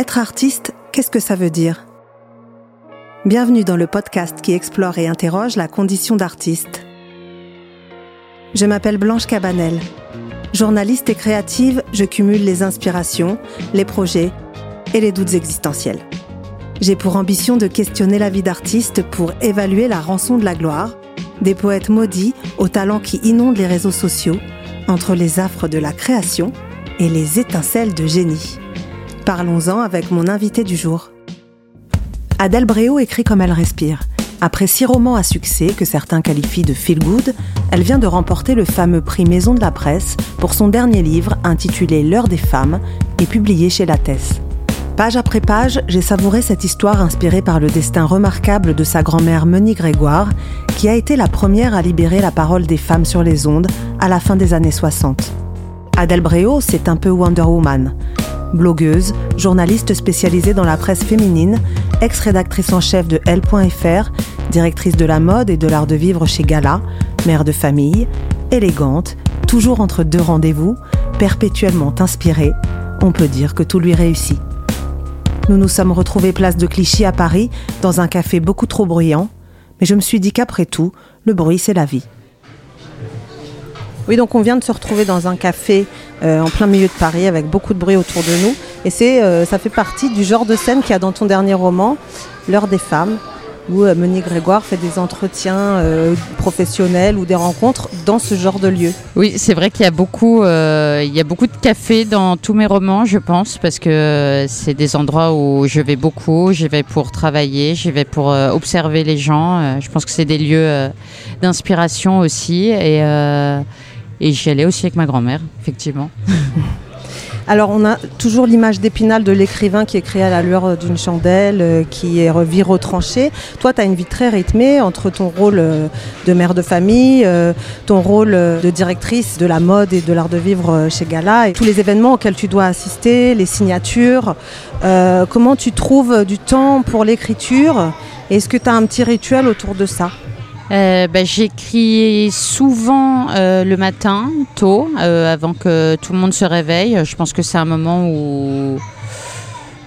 Être artiste, qu'est-ce que ça veut dire? Bienvenue dans le podcast qui explore et interroge la condition d'artiste. Je m'appelle Blanche Cabanel. Journaliste et créative, je cumule les inspirations, les projets et les doutes existentiels. J'ai pour ambition de questionner la vie d'artiste pour évaluer la rançon de la gloire, des poètes maudits aux talents qui inondent les réseaux sociaux, entre les affres de la création et les étincelles de génie. Parlons-en avec mon invité du jour. Adèle Bréau écrit comme elle respire. Après six romans à succès que certains qualifient de feel good, elle vient de remporter le fameux prix Maison de la Presse pour son dernier livre intitulé L'heure des femmes et publié chez Lattès. Page après page, j'ai savouré cette histoire inspirée par le destin remarquable de sa grand-mère Grégoire, qui a été la première à libérer la parole des femmes sur les ondes à la fin des années 60. Adèle Bréau, c'est un peu Wonder Woman. Blogueuse, journaliste spécialisée dans la presse féminine, ex-rédactrice en chef de L.fr, directrice de la mode et de l'art de vivre chez Gala, mère de famille, élégante, toujours entre deux rendez-vous, perpétuellement inspirée, on peut dire que tout lui réussit. Nous nous sommes retrouvés place de Clichy à Paris, dans un café beaucoup trop bruyant, mais je me suis dit qu'après tout, le bruit c'est la vie. Oui, donc on vient de se retrouver dans un café euh, en plein milieu de Paris avec beaucoup de bruit autour de nous. Et euh, ça fait partie du genre de scène qu'il y a dans ton dernier roman, L'heure des femmes, où euh, Grégoire fait des entretiens professionnels ou des rencontres dans ce genre de lieu. Oui, c'est vrai qu'il y a beaucoup, y a beaucoup de cafés dans tous mes romans, je pense, parce que c'est des endroits où je vais beaucoup. J'y vais pour travailler, j'y vais pour observer les gens. je pense que c'est des lieux d'inspiration aussi et et j'y allais aussi avec ma grand-mère, effectivement. Alors on a toujours l'image d'Épinal de l'écrivain qui créé à la lueur d'une chandelle, euh, qui est vie retranché. Toi, tu as une vie très rythmée entre ton rôle euh, de mère de famille, euh, ton rôle de directrice de la mode et de l'art de vivre chez Gala, et tous les événements auxquels tu dois assister, les signatures. comment tu trouves du temps pour l'écriture? Est-ce que tu as un petit rituel autour de ça? Euh, bah, J'écris souvent euh, le matin, tôt, euh, avant que tout le monde se réveille. Je pense que c'est un moment où,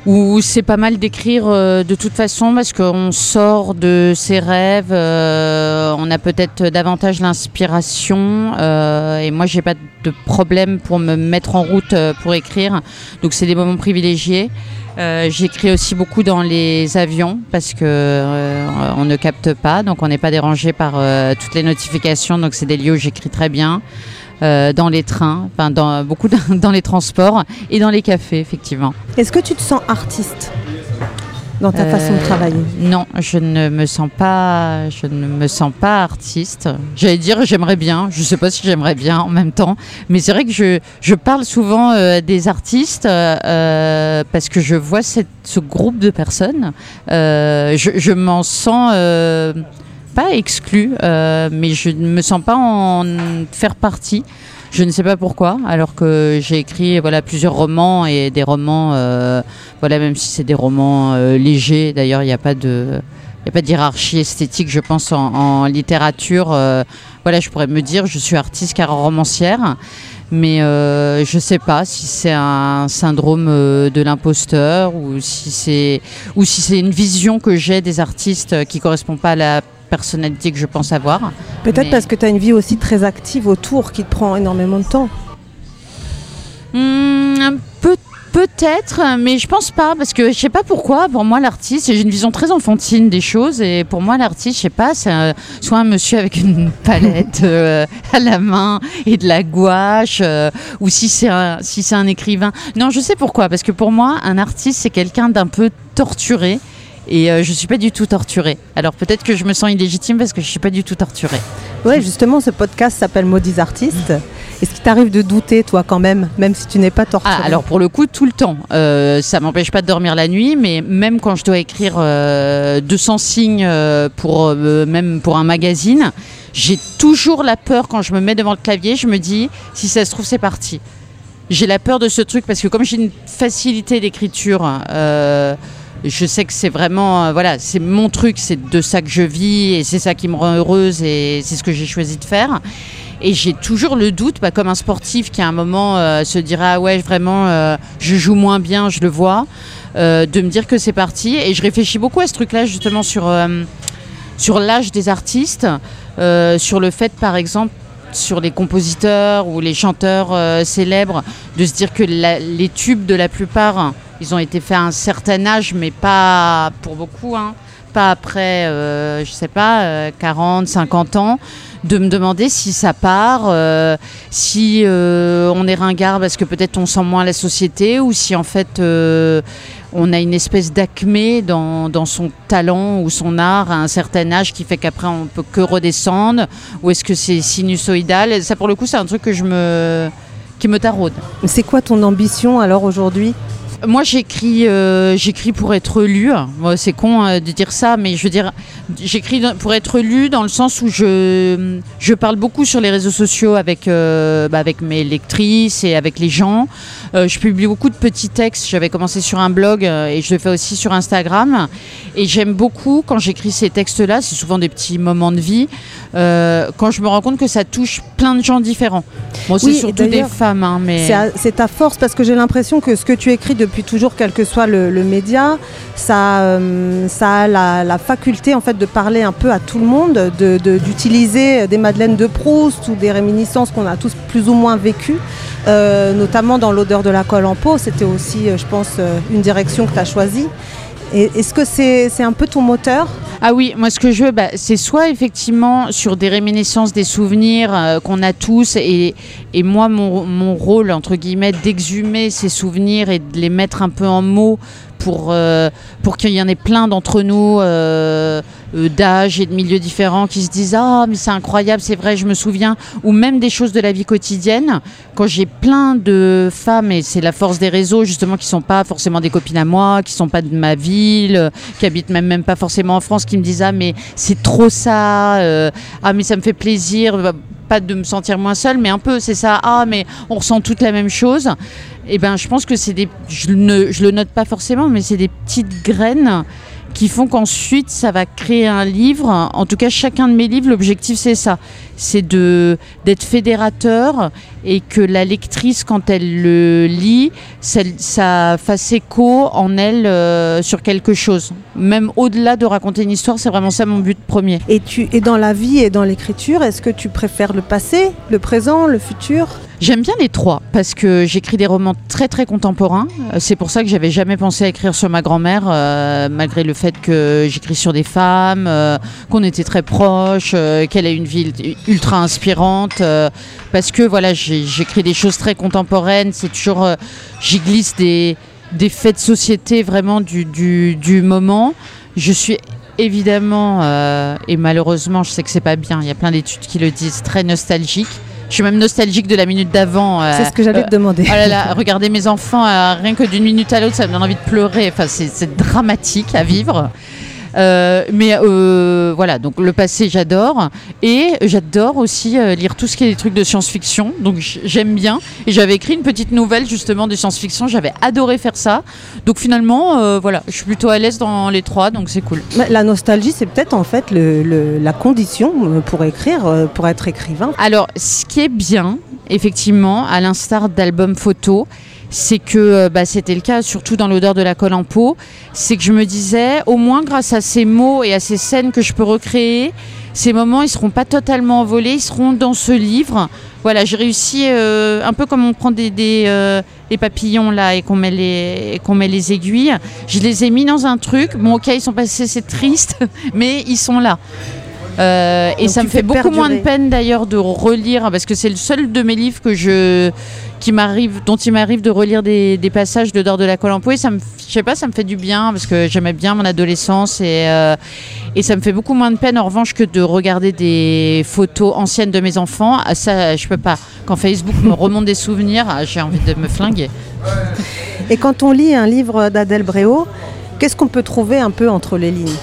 où c'est pas mal d'écrire de toute façon parce qu'on sort de ses rêves, on a peut-être davantage l'inspiration et moi j'ai pas de problème pour me mettre en route pour écrire. Donc c'est des moments privilégiés. Euh, j'écris aussi beaucoup dans les avions parce que euh, on ne capte pas, donc on n'est pas dérangé par euh, toutes les notifications. Donc c'est des lieux où j'écris très bien. dans les trains, dans beaucoup dans les transports et dans les cafés effectivement. Est-ce que tu te sens artiste? Dans ta façon de euh, travailler Non, je ne me sens pas, je ne me sens pas artiste. J'allais dire j'aimerais bien. Je ne sais pas si j'aimerais bien en même temps, mais c'est vrai que je, je parle souvent euh, des artistes euh, parce que je vois cette, ce groupe de personnes. je, je m'en sens pas exclu, mais je ne me sens pas en faire partie. Je ne sais pas pourquoi, alors que j'ai écrit voilà plusieurs romans et des romans, euh, voilà même si c'est des romans euh, légers. D'ailleurs, il n'y a pas de il a pas de hiérarchie esthétique, je pense, en, littérature. Euh, voilà, je pourrais me dire, je suis artiste car romancière, mais je ne sais pas si c'est un syndrome de l'imposteur ou si c'est si une vision que j'ai des artistes qui correspond pas à la personnalité que je pense avoir. Peut-être parce que tu as une vie aussi très active autour qui te prend énormément de temps. Hmm, peu Peut-être, mais je pense pas, parce que je sais pas pourquoi. Pour moi, l'artiste, j'ai une vision très enfantine des choses, et pour moi, l'artiste, je sais pas, c'est soit un monsieur avec une palette euh, à la main et de la gouache, euh, ou si c'est un, si c'est un écrivain. Non, je sais pourquoi, parce que pour moi, un artiste, c'est quelqu'un d'un peu torturé et euh, je ne suis pas du tout torturée. Alors peut-être que je me sens illégitime parce que je ne suis pas du tout torturée. Oui, justement, ce podcast s'appelle Maudits artistes. Est-ce qu'il t'arrive de douter, toi, quand même, même si tu n'es pas torturée? Ah, Alors pour le coup, tout le temps. Euh, ça m'empêche pas de dormir la nuit, mais même quand je dois écrire 200 euh, signes euh, pour même pour un magazine, j'ai toujours la peur quand je me mets devant le clavier. Je me dis, si ça se trouve, c'est parti. J'ai la peur de ce truc parce que comme j'ai une facilité d'écriture je sais que c'est vraiment, euh, voilà, c'est mon truc, c'est de ça que je vis et c'est ça qui me rend heureuse et c'est ce que j'ai choisi de faire. Et j'ai toujours le doute, bah, comme un sportif qui à un moment euh, se dira ah ouais vraiment euh, je joue moins bien, je le vois. de me dire que c'est parti. Et je réfléchis beaucoup à ce truc-là, justement, sur, sur l'âge des artistes, sur le fait, par exemple, sur les compositeurs ou les chanteurs célèbres, de se dire que les tubes de la plupart, ils ont été faits à un certain âge, mais pas pour beaucoup, hein, pas après, je sais pas, 40, 50 ans de me demander si ça part, euh, si euh, on est ringard parce que peut-être on sent moins la société ou si en fait euh, on a une espèce d'acmé dans, dans, son talent ou son art à un certain âge qui fait qu'après on peut que redescendre ou est-ce que c'est sinusoïdal? Ça pour le coup c'est un truc que je me qui me taraude. C'est quoi ton ambition alors aujourd'hui? Moi, j'écris, euh, j'écris pour être lu. c'est con euh, de dire ça, mais je veux dire, j'écris pour être lu dans le sens où je, je parle beaucoup sur les réseaux sociaux avec, euh, bah, avec mes lectrices et avec les gens. je publie beaucoup de petits textes. J'avais commencé sur un blog et je le fais aussi sur Instagram. Et j'aime beaucoup quand j'écris ces textes-là. C'est souvent des petits moments de vie. quand je me rends compte que ça touche plein de gens différents. Moi, c'est surtout des femmes, hein, mais c'est ta force parce que j'ai l'impression que ce que tu écris depuis toujours, quel que soit le, média, ça, euh, a la, faculté en fait de parler un peu à tout le monde, d'utiliser de, des Madeleines de Proust ou des réminiscences qu'on a tous plus ou moins vécues, euh, notamment dans l'odeur de la colle en peau. C'était aussi, euh, je pense, une direction que tu as choisie. Est-ce que c'est un peu ton moteur? Ah oui, moi ce que je veux, bah, c'est soit effectivement sur des réminiscences, des souvenirs euh, qu'on a tous, et, moi mon, rôle, entre guillemets, d'exhumer ces souvenirs et de les mettre un peu en mots pour, euh, pour qu'il y en ait plein d'entre nous euh, d'âge et de milieux différents qui se disent Ah, mais c'est incroyable, c'est vrai, je me souviens. Ou même des choses de la vie quotidienne. Quand j'ai plein de femmes, et c'est la force des réseaux, justement, qui sont pas forcément des copines à moi, qui sont pas de ma ville, qui habitent même, même pas forcément en France, qui me disent Ah, mais c'est trop ça, ah, mais ça me fait plaisir pas de me sentir moins seule, mais un peu, c'est ça. Ah, mais on ressent toute la même chose. Et eh ben, je pense que c'est des. Je ne je le note pas forcément, mais c'est des petites graines qui font qu'ensuite ça va créer un livre. En tout cas, chacun de mes livres, l'objectif c'est ça, c'est de d'être fédérateur et que la lectrice, quand elle le lit, ça, fasse écho en elle euh, sur quelque chose. Même au-delà de raconter une histoire, c'est vraiment ça mon but premier. Et tu et dans la vie et dans l'écriture, est-ce que tu préfères le passé, le présent, le futur? J'aime bien les trois parce que j'écris des romans très très contemporains. Euh, c'est pour ça que j'avais jamais pensé à écrire sur ma grand-mère, euh, malgré le fait que j'écris sur des femmes, euh, qu'on était très proches, qu'elle a une vie ultra inspirante. parce que voilà, j'écris des choses très contemporaines. C'est toujours, j'y glisse des, des faits de société vraiment du, du, du moment. Je suis évidemment, et malheureusement, je sais que c'est pas bien, il y a plein d'études qui le disent, très nostalgique. Je suis même nostalgique de la minute d'avant. Euh, c'est ce que j'allais te demander. Oh là là, regardez mes enfants, euh, rien que d'une minute à l'autre, ça me donne envie de pleurer. Enfin, c'est dramatique à vivre. Euh, mais euh, voilà, donc le passé, j'adore. Et j'adore aussi euh, lire tout ce qui est des trucs de science-fiction. Donc j'aime bien. Et j'avais écrit une petite nouvelle justement de science-fiction. J'avais adoré faire ça. Donc finalement, voilà, je suis plutôt à l'aise dans les trois, donc c'est cool. La nostalgie, c'est peut-être en fait le, la condition pour écrire, pour être écrivain. Alors, ce qui est bien, effectivement, à l'instar d'albums photos, c'est que euh, bah, c'était le cas, surtout dans l'odeur de la colle en peau, c'est que je me disais, au moins grâce à ces mots et à ces scènes que je peux recréer, ces moments, ils seront pas totalement envolés, ils seront dans ce livre. Voilà, j'ai réussi, euh, un peu comme on prend des, des, euh, papillons là et qu'on met, les, qu'on met les aiguilles, je les ai mis dans un truc. Bon, ok, ils sont passés, c'est triste, mais ils sont là. Et ça me fait beaucoup moins de peine d'ailleurs de relire parce que c'est le seul de mes livres que je qui m'arrive, dont il m'arrive de relire des, passages de Dor de la colle et ça me, je sais pas, ça me fait du bien parce que j'aimais bien mon adolescence et, euh, et ça me fait beaucoup moins de peine en revanche que de regarder des photos anciennes de mes enfants. Ah, ça, je peux pas. Quand Facebook me remonte des souvenirs, ah, j'ai envie de me flinguer. Et quand on lit un livre d'Adèle Bréau, qu'est-ce qu'on peut trouver un peu entre les lignes?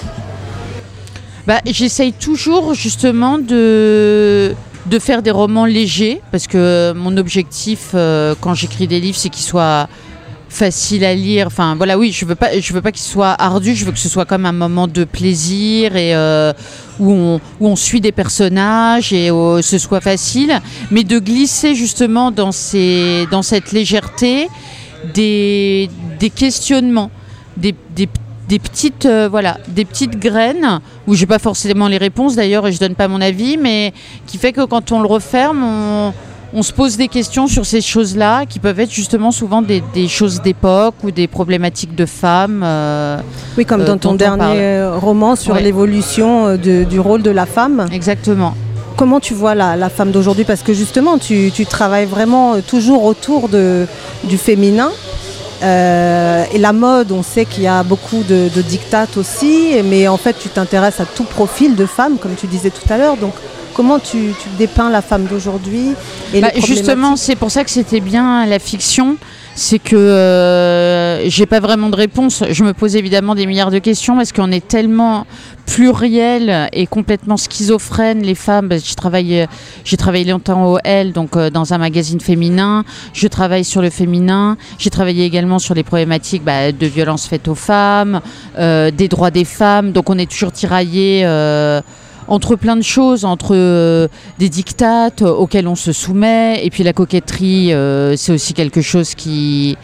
Bah, J'essaye toujours justement de de faire des romans légers, parce que mon objectif euh, quand j'écris des livres, c'est qu'ils soient faciles à lire. Enfin voilà, oui, je veux pas, veux pas qu'ils soient ardus. Je veux que ce soit comme un moment de plaisir et euh, où, on, où on suit des personnages et où ce soit facile, mais de glisser justement dans ces, dans cette légèreté des, des questionnements. des, des, des petites, euh, voilà, des petites graines où j'ai pas forcément les réponses d'ailleurs et je donne pas mon avis, mais qui fait que quand on le referme, on, on se pose des questions sur ces choses-là qui peuvent être justement souvent des, des choses d'époque ou des problématiques de femmes. euh, Oui, comme euh, dans ton dernier roman sur Ouais. l'évolution du rôle de la femme. exactement. Comment tu vois la, la femme d'aujourd'hui? Parce que justement, tu, tu travailles vraiment toujours autour de, du féminin. Euh, et la mode, on sait qu'il y a beaucoup de, de dictates aussi, mais en fait, tu t'intéresses à tout profil de femme, comme tu disais tout à l'heure. Donc, comment tu, tu dépeins la femme d'aujourd'hui et Bah, justement, c'est pour ça que c'était bien la fiction. C'est que euh, j'ai pas vraiment de réponse. Je me pose évidemment des milliards de questions parce qu'on est tellement pluriel et complètement schizophrène les femmes. Bah, J'ai travaillé, j'ai travaillé longtemps au L, donc euh, dans un magazine féminin. Je travaille sur le féminin. J'ai travaillé également sur les problématiques bah, de violences faites aux femmes, euh, des droits des femmes. Donc on est toujours tiraillé. Euh, entre plein de choses, entre euh, des dictates auxquels on se soumet, et puis la coquetterie, euh, c'est aussi quelque chose qui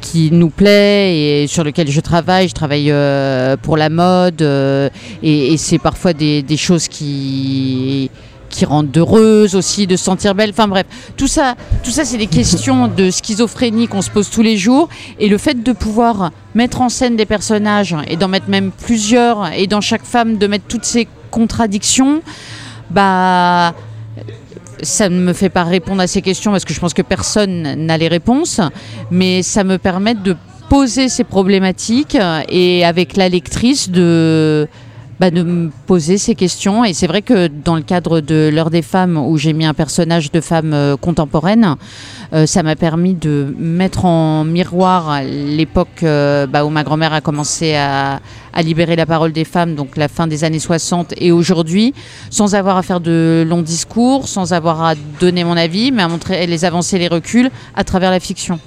qui nous plaît et sur lequel je travaille. Je travaille euh, pour la mode euh, et, c'est parfois des, choses qui qui rendent heureuse aussi, de se sentir belle. Enfin bref, tout ça, tout ça, c'est des questions de schizophrénie qu'on se pose tous les jours. Et le fait de pouvoir mettre en scène des personnages et d'en mettre même plusieurs, et dans chaque femme de mettre toutes ces contradictions, bah ça ne me fait pas répondre à ces questions parce que je pense que personne n'a les réponses, mais ça me permet de poser ces problématiques et avec la lectrice de bah, de me poser ces questions. Et c'est vrai que dans le cadre de l'heure des femmes, où j'ai mis un personnage de femme euh, contemporaine, euh, ça m'a permis de mettre en miroir l'époque euh, bah, où ma grand-mère a commencé à, à libérer la parole des femmes, donc la fin des années 60 et aujourd'hui, sans avoir à faire de longs discours, sans avoir à donner mon avis, mais à montrer les avancées les reculs à travers la fiction.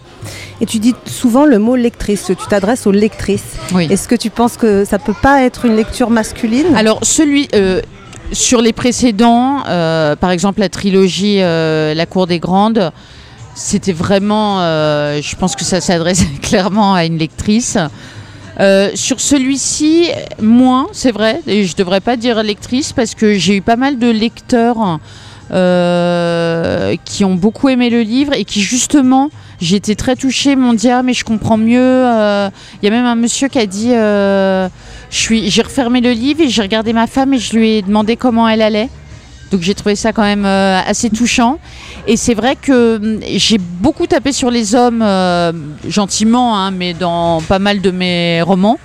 Et tu dis souvent le mot lectrice, tu t'adresses aux lectrices. Oui. Est-ce que tu penses que ça peut pas être une lecture masculine? Alors celui euh, sur les précédents, euh, par exemple la trilogie euh, La Cour des Grandes, c'était vraiment, euh, je pense que ça s'adresse clairement à une lectrice. Sur celui-ci, moins, c'est vrai, et je devrais pas dire lectrice parce que j'ai eu pas mal de lecteurs qui ont beaucoup aimé le livre et qui justement, été très touchée, m'ont dit mais je comprends mieux. euh, Il y a même un monsieur qui a dit euh, j'ai refermé le livre et j'ai regardé ma femme et je lui ai demandé comment elle allait. Donc j'ai trouvé ça quand même euh, assez touchant. Et c'est vrai que hum, j'ai beaucoup tapé sur les hommes, gentiment, hein, mais dans pas mal de mes romans.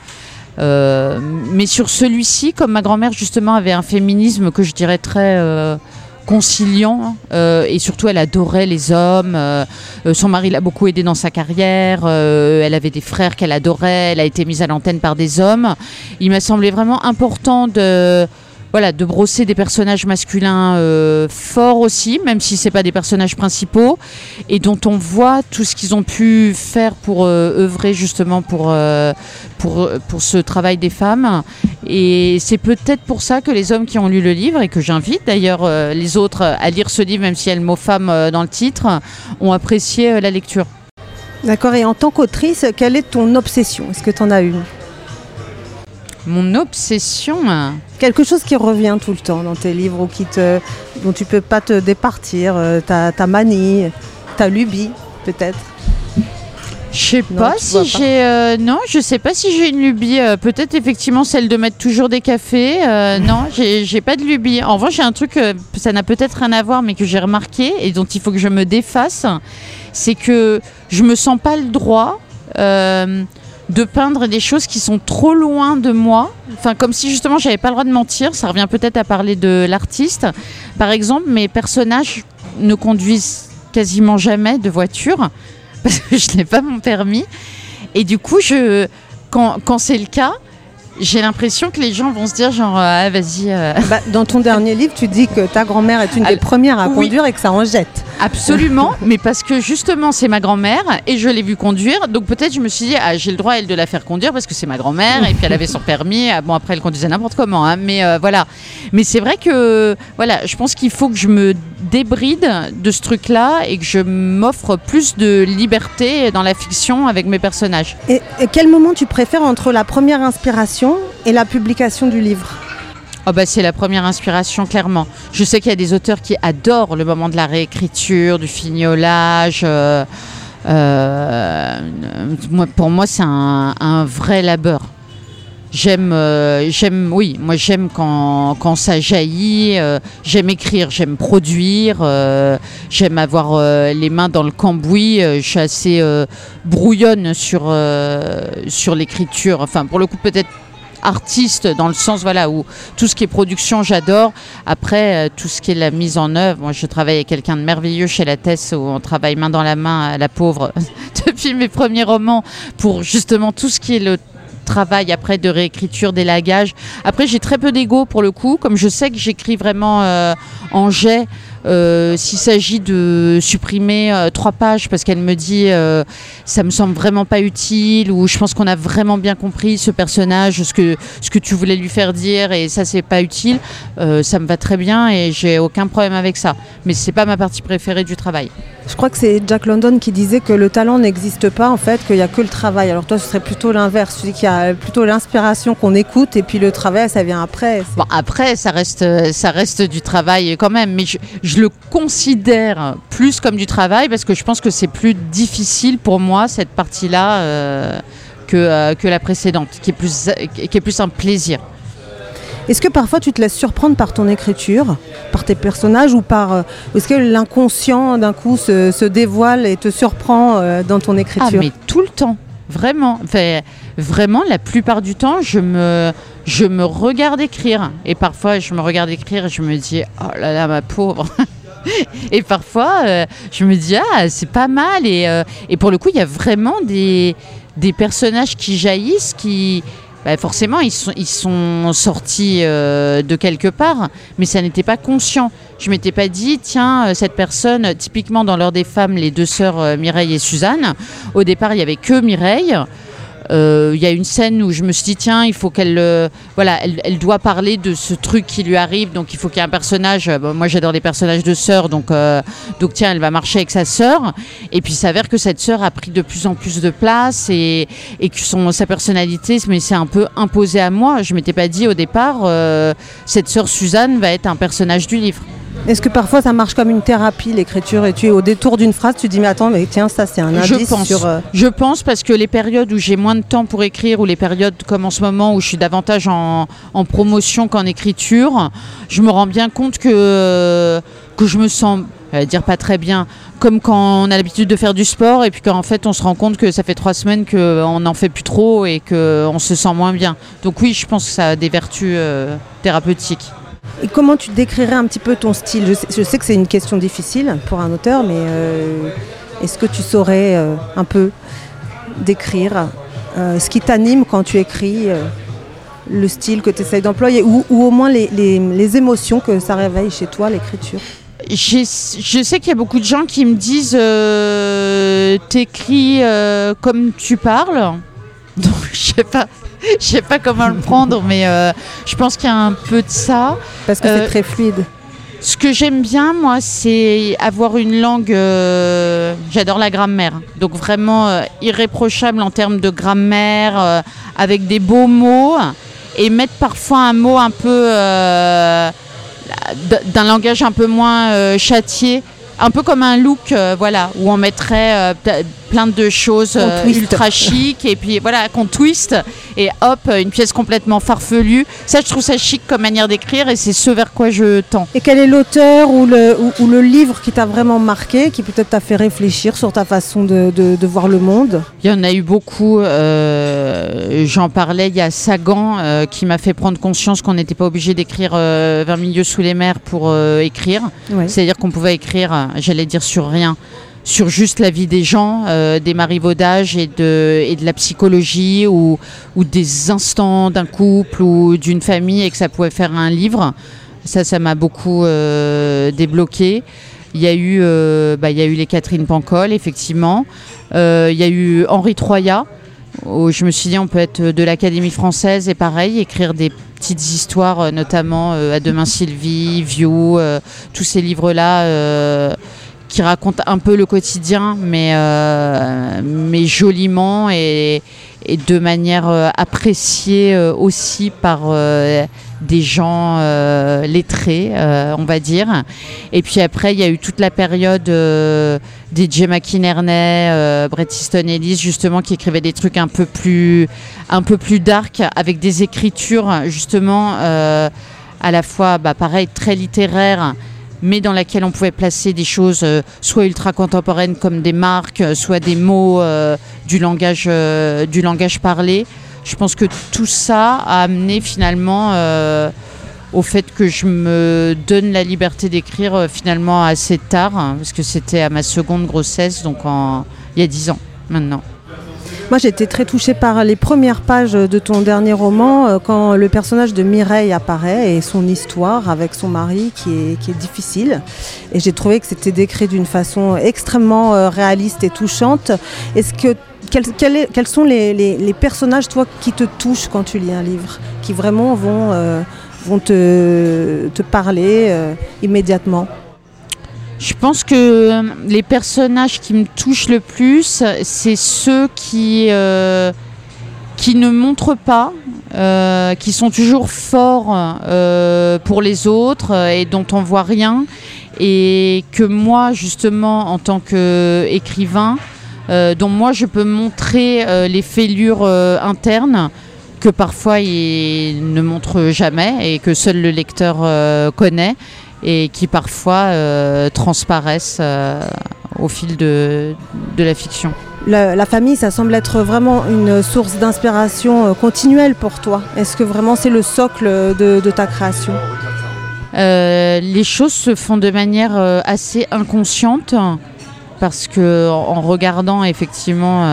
Mais sur celui-ci, comme ma grand-mère justement avait un féminisme que je dirais très conciliant, euh, et surtout elle adorait les hommes. euh, euh, son mari l'a beaucoup aidé dans sa carrière. elle avait des frères qu'elle adorait. Elle a été mise à l'antenne par des hommes. Il m'a semblé vraiment important de voilà, de brosser des personnages masculins euh, forts aussi, même si c'est pas des personnages principaux, et dont on voit tout ce qu'ils ont pu faire pour euh, œuvrer justement pour, euh, pour, pour ce travail des femmes. Et c'est peut-être pour ça que les hommes qui ont lu le livre, et que j'invite d'ailleurs les autres à lire ce livre, même s'il y a le mot femme dans le titre, ont apprécié la lecture. D'accord. Et en tant qu'autrice, quelle est ton obsession? Est-ce que tu en as une? Mon obsession, Quelque chose qui revient tout le temps dans tes livres ou qui te, dont tu peux pas te départir, euh, ta, ta manie, ta lubie peut-être? Je sais pas si j'ai euh, non, je sais pas si j'ai une lubie. euh, Peut-être effectivement celle de mettre toujours des cafés. euh, non, j'ai pas de lubie. En revanche, j'ai un truc, ça n'a peut-être rien à voir, mais que j'ai remarqué et dont il faut que je me défasse, c'est que je me sens pas le droit. Euh, de peindre des choses qui sont trop loin de moi, enfin comme si justement j'avais pas le droit de mentir, ça revient peut-être à parler de l'artiste. Par exemple, mes personnages ne conduisent quasiment jamais de voiture parce que je n'ai pas mon permis. Et du coup, je, quand, quand c'est le cas, j'ai l'impression que les gens vont se dire genre ah vas-y. euh. Bah, dans ton dernier livre, tu dis que ta grand-mère est une des Alors, premières à oui. conduire et que ça en jette. Absolument, mais parce que justement c'est ma grand-mère et je l'ai vue conduire, donc peut-être je me suis dit ah j'ai le droit elle de la faire conduire parce que c'est ma grand-mère et puis elle avait son permis. Ah, bon après elle conduisait n'importe comment, hein, mais euh, voilà. Mais c'est vrai que voilà, je pense qu'il faut que je me débride de ce truc-là et que je m'offre plus de liberté dans la fiction avec mes personnages. Et, et quel moment tu préfères entre la première inspiration et la publication du livre? Oh bah c'est la première inspiration, clairement. Je sais qu'il y a des auteurs qui adorent le moment de la réécriture, du fignolage. Euh, euh, pour moi, c'est un, vrai labeur. J'aime, euh, j'aime, oui, moi j'aime quand, ça jaillit. J'aime écrire, j'aime produire, j'aime avoir les mains dans le cambouis. je suis assez brouillonne sur sur l'écriture. Enfin, pour le coup, peut-être artiste dans le sens voilà où tout ce qui est production j'adore après tout ce qui est la mise en œuvre moi je travaille avec quelqu'un de merveilleux chez la Tess où on travaille main dans la main la pauvre depuis mes premiers romans pour justement tout ce qui est le travail après de réécriture, d'élagage. Après, j'ai très peu d'ego pour le coup, comme je sais que j'écris vraiment euh, en jet. Euh, s'il s'agit de supprimer euh, trois pages parce qu'elle me dit euh, ça me semble vraiment pas utile ou je pense qu'on a vraiment bien compris ce personnage, ce que, ce que tu voulais lui faire dire et ça c'est pas utile, ça me va très bien et j'ai aucun problème avec ça. Mais c'est pas ma partie préférée du travail. Je crois que c'est Jack London qui disait que le talent n'existe pas en fait, qu'il n'y a que le travail. Alors toi ce serait plutôt l'inverse, tu dis qu'il y a plutôt l'inspiration qu'on écoute et puis le travail ça vient après. Bon après ça reste, ça reste du travail quand même, mais je, je je le considère plus comme du travail parce que je pense que c'est plus difficile pour moi cette partie-là euh, que, euh, que la précédente, qui est plus, qui est plus un plaisir. Est-ce que parfois tu te laisses surprendre par ton écriture, par tes personnages ou par... Euh, est-ce que l'inconscient d'un coup se, se, dévoile et te surprend dans ton écriture? Ah mais tout le temps, vraiment. Enfin, vraiment, la plupart du temps, je me, je me regarde écrire. Et parfois, je me regarde écrire et je me dis, oh là là, ma pauvre. et parfois, euh, je me dis, ah, c'est pas mal. Et, euh, et pour le coup, il y a vraiment des, des personnages qui jaillissent, qui. Bah, forcément, ils sont, ils sont sortis euh, de quelque part, mais ça n'était pas conscient. Je m'étais pas dit, tiens, cette personne, typiquement dans l'heure des femmes, les deux sœurs Mireille et Suzanne, au départ, il y avait que Mireille. Euh, il y a une scène où je me suis dit tiens, il faut qu'elle, euh, voilà, elle, doit parler de ce truc qui lui arrive, donc il faut qu'il y ait un personnage. Euh, moi, j'adore les personnages de sœurs, donc donc tiens, elle va marcher avec sa sœur. Et puis, il s'avère que cette sœur a pris de plus en plus de place et, et que son sa personnalité, mais c'est un peu imposé à moi. Je m'étais pas dit au départ, cette sœur Suzanne va être un personnage du livre. Est-ce que parfois ça marche comme une thérapie, l'écriture, et tu es au détour d'une phrase, tu dis mais attends, mais tiens, ça c'est un indice je pense. sur... Euh, je pense parce que les périodes où j'ai moins de temps pour écrire, ou les périodes comme en ce moment où je suis davantage en, promotion qu'en écriture, je me rends bien compte que, que je me sens dire pas très bien, comme quand on a l'habitude de faire du sport et puis qu'en fait on se rend compte que ça fait trois semaines qu'on n'en fait plus trop et qu'on se sent moins bien. Donc oui, je pense que ça a des vertus euh, thérapeutiques. Et comment tu décrirais un petit peu ton style? Je sais, que c'est une question difficile pour un auteur, mais euh, est-ce que tu saurais euh, un peu décrire euh, ce qui t'anime quand tu écris, le style que tu essayes d'employer, ou, au moins les, les, émotions que ça réveille chez toi, l'écriture? Je sais qu'il y a beaucoup de gens qui me disent t'écris comme tu parles. Donc je sais pas, je sais pas comment le prendre, mais euh, je pense qu'il y a un peu de ça. Parce que c'est euh, très fluide. Ce que j'aime bien, moi, c'est avoir une langue. Euh, j'adore la grammaire. Donc vraiment irréprochable en termes de grammaire, avec des beaux mots, et mettre parfois un mot un peu. d'un langage un peu moins châtié un peu comme un look, voilà, où on mettrait plein de choses euh, ultra chic et puis voilà qu'on twist et hop une pièce complètement farfelue. Ça je trouve ça chic comme manière d'écrire et c'est ce vers quoi je tends. Et quel est l'auteur ou le, ou, le livre qui t'a vraiment marqué qui peut-être t'a fait réfléchir sur ta façon de, de, voir le monde? Il y en a eu beaucoup euh, j'en parlais il y a Sagan euh, qui m'a fait prendre conscience qu'on n'était pas obligé d'écrire vers milieu sous les mers pour écrire. C'est à dire qu'on pouvait écrire j'allais dire sur rien sur juste la vie des gens, euh, des marivaudages et de, et de la psychologie ou, ou des instants d'un couple ou d'une famille et que ça pouvait faire un livre. Ça, ça m'a beaucoup euh, débloqué. Il y a eu, bah, il y a eu les Catherine Pancol, effectivement. il y a eu Henri Troya. Je me suis dit on peut être de l'Académie française et pareil écrire des petites histoires notamment à demain Sylvie, View, tous ces livres là qui raconte un peu le quotidien, mais, euh, mais joliment et, et, de manière euh, appréciée euh, aussi par des gens lettrés, on va dire. Et puis après, il y a eu toute la période des J. McInerney, Bret Easton Ellis, justement, qui écrivaient des trucs un peu plus, un peu plus dark, avec des écritures, justement, à la fois, bah, pareil, très littéraires mais dans laquelle on pouvait placer des choses euh, soit ultra contemporaines comme des marques, euh, soit des mots euh, du, langage, du langage parlé. Je pense que tout ça a amené finalement au fait que je me donne la liberté d'écrire finalement assez tard, hein, parce que c'était à ma seconde grossesse, donc il y a dix ans maintenant. Moi, j'ai été très touchée par les premières pages de ton dernier roman, euh, quand le personnage de Mireille apparaît et son histoire avec son mari qui est, qui est difficile. Et j'ai trouvé que c'était décrit d'une façon extrêmement euh, réaliste et touchante. Est-ce que quels, sont les, personnages, toi, qui te touchent quand tu lis un livre, qui vraiment vont, euh, vont te, te parler immédiatement? Je pense que euh, les personnages qui me touchent le plus, c'est ceux qui, euh, qui ne montrent pas, euh, qui sont toujours forts pour les autres et dont on voit rien. Et que moi, justement, en tant qu'écrivain, dont moi je peux montrer les fêlures internes que parfois il ne montre jamais et que seul le lecteur connaît et qui parfois euh, transparaissent euh, au fil de, de la fiction. La, famille, ça semble être vraiment une source d'inspiration euh, continuelle pour toi. Est-ce que vraiment c'est le socle de, de ta création? Les choses se font de manière assez inconsciente parce que en regardant effectivement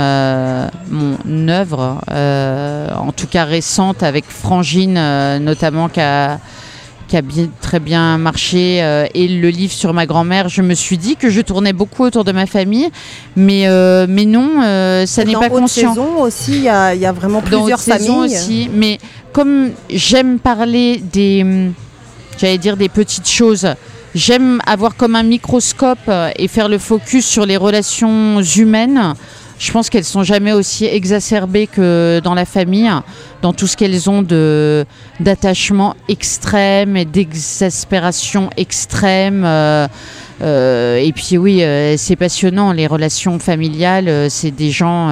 mon œuvre, en tout cas récente avec Frangine notamment qui a qui a bien, très bien marché euh, et le livre sur ma grand-mère, je me suis dit que je tournais beaucoup autour de ma famille, mais, euh, mais non, euh, ça n'est pas conscient. Dans aussi, il y, a vraiment plusieurs Dans familles. aussi, mais comme j'aime parler des, j'allais dire des petites choses, j'aime avoir comme un microscope et faire le focus sur les relations humaines je pense qu'elles sont jamais aussi exacerbées que dans la famille, dans tout ce qu'elles ont de d'attachement extrême et d'exaspération extrême. Euh, euh, et puis oui, euh, c'est passionnant. Les relations familiales, c'est des gens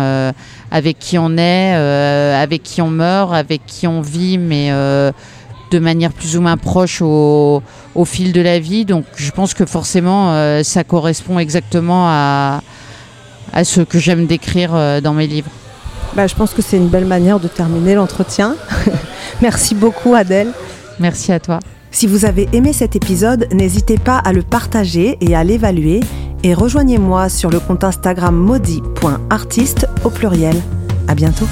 avec qui on est, avec qui on meurt, avec qui on vit, mais de manière plus ou moins proche au, au, fil de la vie. Donc je pense que forcément, ça correspond exactement à à ce que j'aime décrire euh, dans mes livres. Bah, je pense que c'est une belle manière de terminer l'entretien. Merci beaucoup Adèle. Merci à toi. Si vous avez aimé cet épisode, n'hésitez pas à le partager et à l'évaluer et rejoignez-moi sur le compte Instagram maudit.artiste au pluriel. À bientôt.